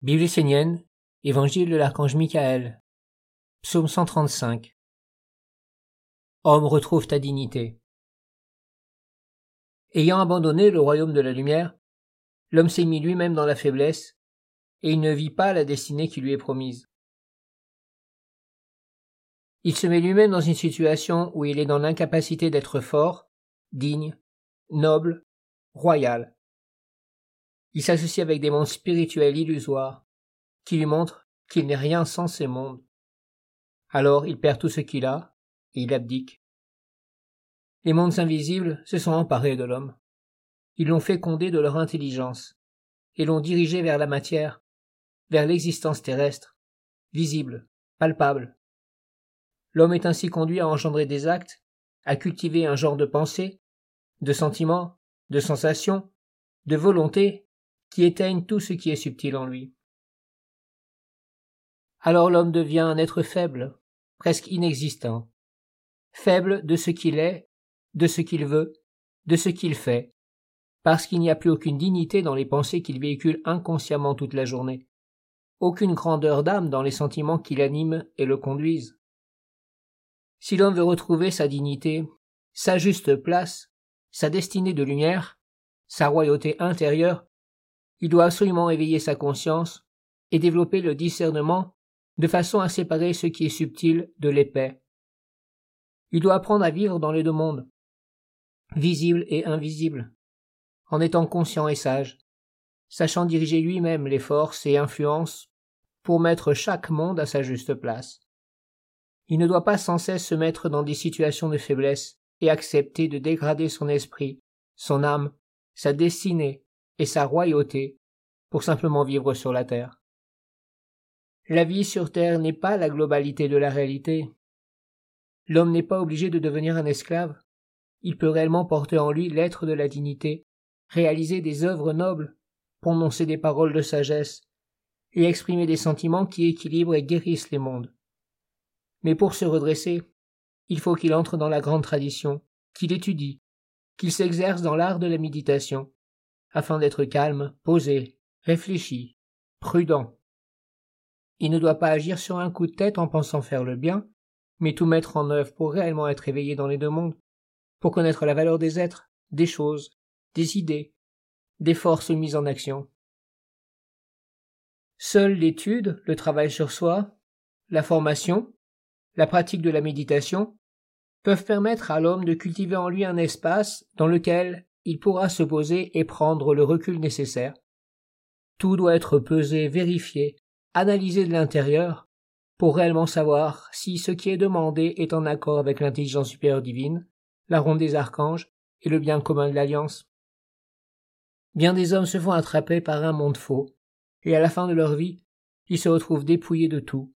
Bible essénienne, Évangile de l'archange Michael, Psaume 135. Homme, retrouve ta dignité. Ayant abandonné le royaume de la lumière, l'homme s'est mis lui-même dans la faiblesse, et il ne vit pas la destinée qui lui est promise. Il se met lui-même dans une situation où il est dans l'incapacité d'être fort, digne, noble, royal. Il s'associe avec des mondes spirituels illusoires, qui lui montrent qu'il n'est rien sans ces mondes. Alors il perd tout ce qu'il a, et il abdique. Les mondes invisibles se sont emparés de l'homme. Ils l'ont fécondé de leur intelligence, et l'ont dirigé vers la matière, vers l'existence terrestre, visible, palpable. L'homme est ainsi conduit à engendrer des actes, à cultiver un genre de pensée, de sentiments, de sensations, de volonté qui éteignent tout ce qui est subtil en lui. Alors l'homme devient un être faible, presque inexistant, faible de ce qu'il est, de ce qu'il veut, de ce qu'il fait, parce qu'il n'y a plus aucune dignité dans les pensées qu'il véhicule inconsciemment toute la journée, aucune grandeur d'âme dans les sentiments qui l'animent et le conduisent. Si l'homme veut retrouver sa dignité, sa juste place, sa destinée de lumière, sa royauté intérieure, il doit absolument éveiller sa conscience et développer le discernement de façon à séparer ce qui est subtil de l'épais. Il doit apprendre à vivre dans les deux mondes, visible et invisible, en étant conscient et sage, sachant diriger lui-même les forces et influences pour mettre chaque monde à sa juste place. Il ne doit pas sans cesse se mettre dans des situations de faiblesse et accepter de dégrader son esprit, son âme, sa destinée et sa royauté pour simplement vivre sur la terre. La vie sur terre n'est pas la globalité de la réalité. L'homme n'est pas obligé de devenir un esclave. Il peut réellement porter en lui l'être de la dignité, réaliser des œuvres nobles, prononcer des paroles de sagesse, et exprimer des sentiments qui équilibrent et guérissent les mondes. Mais pour se redresser, il faut qu'il entre dans la grande tradition, qu'il étudie, qu'il s'exerce dans l'art de la méditation, afin d'être calme, posé, réfléchi, prudent. Il ne doit pas agir sur un coup de tête en pensant faire le bien, mais tout mettre en œuvre pour réellement être éveillé dans les deux mondes, pour connaître la valeur des êtres, des choses, des idées, des forces mises en action. Seule l'étude, le travail sur soi, la formation, la pratique de la méditation peuvent permettre à l'homme de cultiver en lui un espace dans lequel il pourra se poser et prendre le recul nécessaire. Tout doit être pesé, vérifié, analysé de l'intérieur, pour réellement savoir si ce qui est demandé est en accord avec l'intelligence supérieure divine, la ronde des archanges et le bien commun de l'Alliance. Bien des hommes se font attraper par un monde faux, et à la fin de leur vie, ils se retrouvent dépouillés de tout.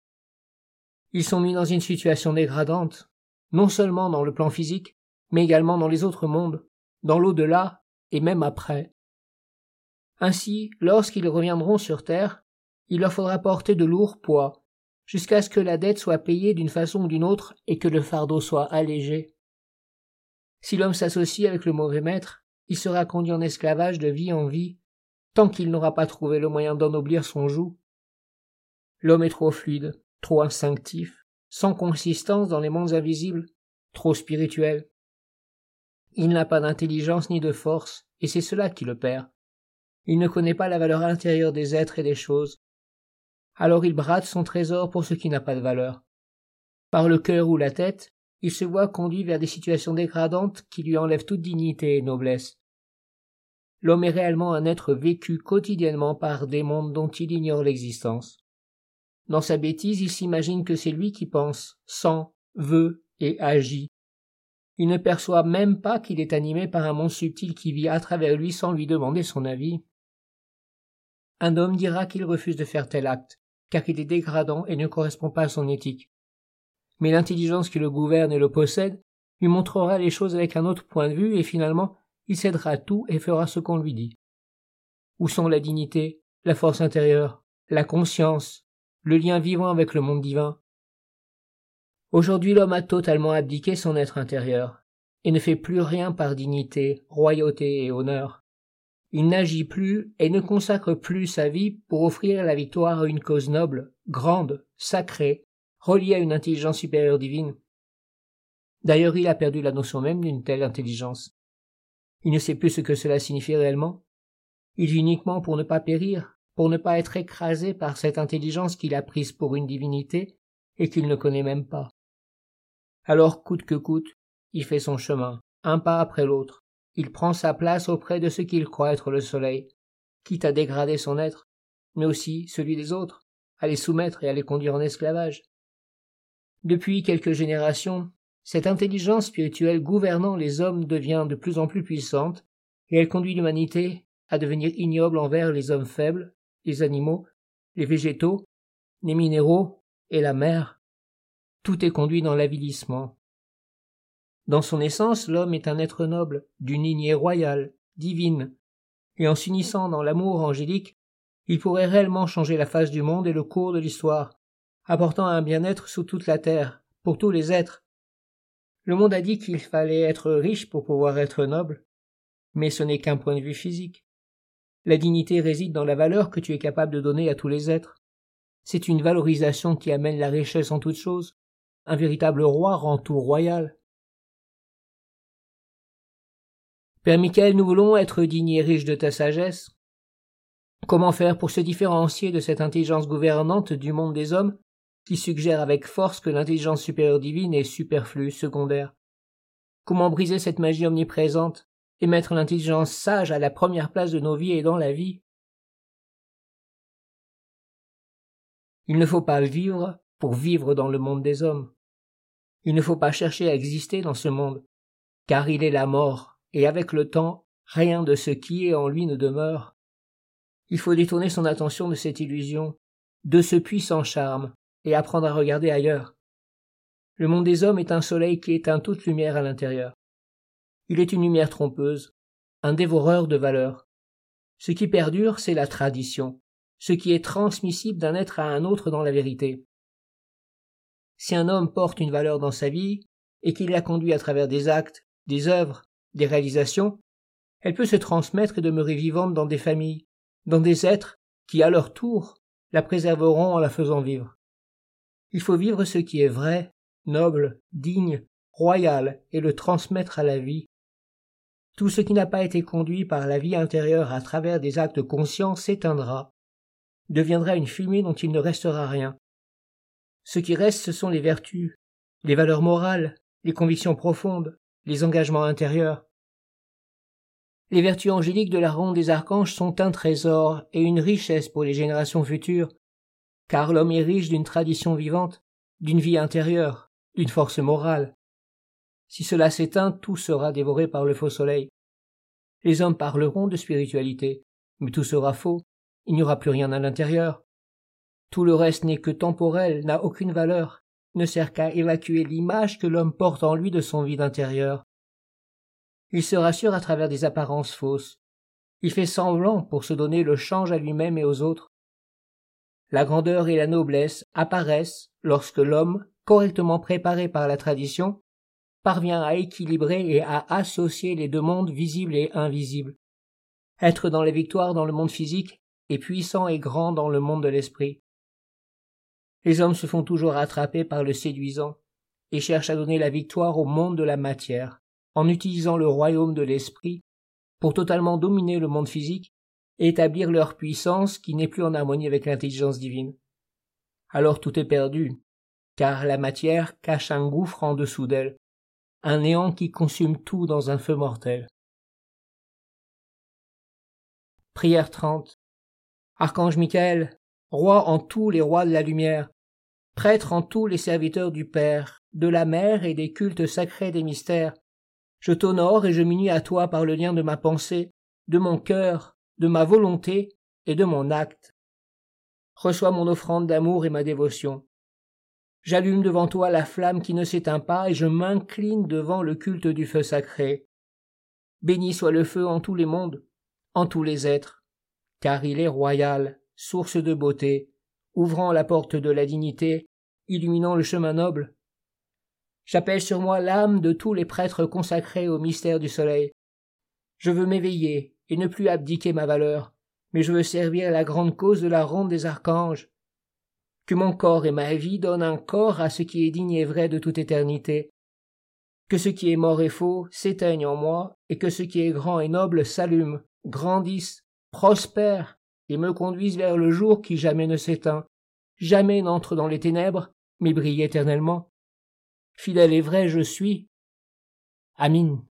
Ils sont mis dans une situation dégradante, non seulement dans le plan physique, mais également dans les autres mondes, dans l'au-delà et même après. Ainsi, lorsqu'ils reviendront sur terre, il leur faudra porter de lourds poids, jusqu'à ce que la dette soit payée d'une façon ou d'une autre et que le fardeau soit allégé. Si l'homme s'associe avec le mauvais maître, il sera conduit en esclavage de vie en vie, tant qu'il n'aura pas trouvé le moyen d'ennoblir son joug. L'homme est trop fluide, trop instinctif, sans consistance dans les mondes invisibles, trop spirituel. Il n'a pas d'intelligence ni de force, et c'est cela qui le perd. Il ne connaît pas la valeur intérieure des êtres et des choses. Alors il brade son trésor pour ce qui n'a pas de valeur. Par le cœur ou la tête, il se voit conduit vers des situations dégradantes qui lui enlèvent toute dignité et noblesse. L'homme est réellement un être vécu quotidiennement par des mondes dont il ignore l'existence. Dans sa bêtise, il s'imagine que c'est lui qui pense, sent, veut et agit, il ne perçoit même pas qu'il est animé par un monde subtil qui vit à travers lui sans lui demander son avis. Un homme dira qu'il refuse de faire tel acte, car il est dégradant et ne correspond pas à son éthique. Mais l'intelligence qui le gouverne et le possède lui montrera les choses avec un autre point de vue et finalement il cédera tout et fera ce qu'on lui dit. Où sont la dignité, la force intérieure, la conscience, le lien vivant avec le monde divin, Aujourd'hui l'homme a totalement abdiqué son être intérieur, et ne fait plus rien par dignité, royauté et honneur. Il n'agit plus et ne consacre plus sa vie pour offrir la victoire à une cause noble, grande, sacrée, reliée à une intelligence supérieure divine. D'ailleurs, il a perdu la notion même d'une telle intelligence. Il ne sait plus ce que cela signifie réellement. Il vit uniquement pour ne pas périr, pour ne pas être écrasé par cette intelligence qu'il a prise pour une divinité et qu'il ne connaît même pas. Alors, coûte que coûte, il fait son chemin, un pas après l'autre. Il prend sa place auprès de ce qu'il croit être le soleil, quitte à dégrader son être, mais aussi celui des autres, à les soumettre et à les conduire en esclavage. Depuis quelques générations, cette intelligence spirituelle gouvernant les hommes devient de plus en plus puissante, et elle conduit l'humanité à devenir ignoble envers les hommes faibles, les animaux, les végétaux, les minéraux et la mer. Tout est conduit dans l'avilissement. Dans son essence, l'homme est un être noble, d'une lignée royale, divine, et en s'unissant dans l'amour angélique, il pourrait réellement changer la face du monde et le cours de l'histoire, apportant un bien-être sous toute la terre, pour tous les êtres. Le monde a dit qu'il fallait être riche pour pouvoir être noble, mais ce n'est qu'un point de vue physique. La dignité réside dans la valeur que tu es capable de donner à tous les êtres. C'est une valorisation qui amène la richesse en toutes choses. Un véritable roi rend tout royal. Père Michael, nous voulons être dignes et riches de ta sagesse. Comment faire pour se différencier de cette intelligence gouvernante du monde des hommes qui suggère avec force que l'intelligence supérieure divine est superflue, secondaire? Comment briser cette magie omniprésente et mettre l'intelligence sage à la première place de nos vies et dans la vie? Il ne faut pas vivre pour vivre dans le monde des hommes. Il ne faut pas chercher à exister dans ce monde, car il est la mort, et avec le temps, rien de ce qui est en lui ne demeure. Il faut détourner son attention de cette illusion, de ce puissant charme, et apprendre à regarder ailleurs. Le monde des hommes est un soleil qui éteint toute lumière à l'intérieur. Il est une lumière trompeuse, un dévoreur de valeurs. Ce qui perdure, c'est la tradition, ce qui est transmissible d'un être à un autre dans la vérité. Si un homme porte une valeur dans sa vie, et qu'il la conduit à travers des actes, des œuvres, des réalisations, elle peut se transmettre et demeurer vivante dans des familles, dans des êtres qui, à leur tour, la préserveront en la faisant vivre. Il faut vivre ce qui est vrai, noble, digne, royal, et le transmettre à la vie, tout ce qui n'a pas été conduit par la vie intérieure à travers des actes conscients s'éteindra, deviendra une fumée dont il ne restera rien. Ce qui reste, ce sont les vertus, les valeurs morales, les convictions profondes, les engagements intérieurs. Les vertus angéliques de la ronde des archanges sont un trésor et une richesse pour les générations futures, car l'homme est riche d'une tradition vivante, d'une vie intérieure, d'une force morale, si cela s'éteint, tout sera dévoré par le faux soleil. Les hommes parleront de spiritualité, mais tout sera faux, il n'y aura plus rien à l'intérieur. Tout le reste n'est que temporel, n'a aucune valeur, ne sert qu'à évacuer l'image que l'homme porte en lui de son vide intérieur. Il se rassure à travers des apparences fausses. Il fait semblant pour se donner le change à lui-même et aux autres. La grandeur et la noblesse apparaissent lorsque l'homme, correctement préparé par la tradition, parvient à équilibrer et à associer les deux mondes visibles et invisibles. Être dans les victoires dans le monde physique et puissant et grand dans le monde de l'esprit. Les hommes se font toujours attraper par le séduisant et cherchent à donner la victoire au monde de la matière, en utilisant le royaume de l'esprit pour totalement dominer le monde physique et établir leur puissance qui n'est plus en harmonie avec l'intelligence divine. Alors tout est perdu, car la matière cache un gouffre en dessous d'elle, un néant qui consume tout dans un feu mortel. Prière 30. Archange Michael, roi en tous les rois de la lumière, prêtre en tous les serviteurs du Père, de la Mère et des cultes sacrés des mystères, je t'honore et je m'unis à toi par le lien de ma pensée, de mon cœur, de ma volonté et de mon acte. Reçois mon offrande d'amour et ma dévotion. J'allume devant toi la flamme qui ne s'éteint pas, et je m'incline devant le culte du feu sacré. Béni soit le feu en tous les mondes, en tous les êtres, car il est royal, source de beauté, ouvrant la porte de la dignité, illuminant le chemin noble. J'appelle sur moi l'âme de tous les prêtres consacrés au mystère du soleil. Je veux m'éveiller et ne plus abdiquer ma valeur, mais je veux servir la grande cause de la ronde des archanges. Que mon corps et ma vie donnent un corps à ce qui est digne et vrai de toute éternité. Que ce qui est mort et faux s'éteigne en moi, et que ce qui est grand et noble s'allume, grandisse, prospère, et me conduise vers le jour qui jamais ne s'éteint, jamais n'entre dans les ténèbres, mais brille éternellement. Fidèle et vrai je suis. Amin.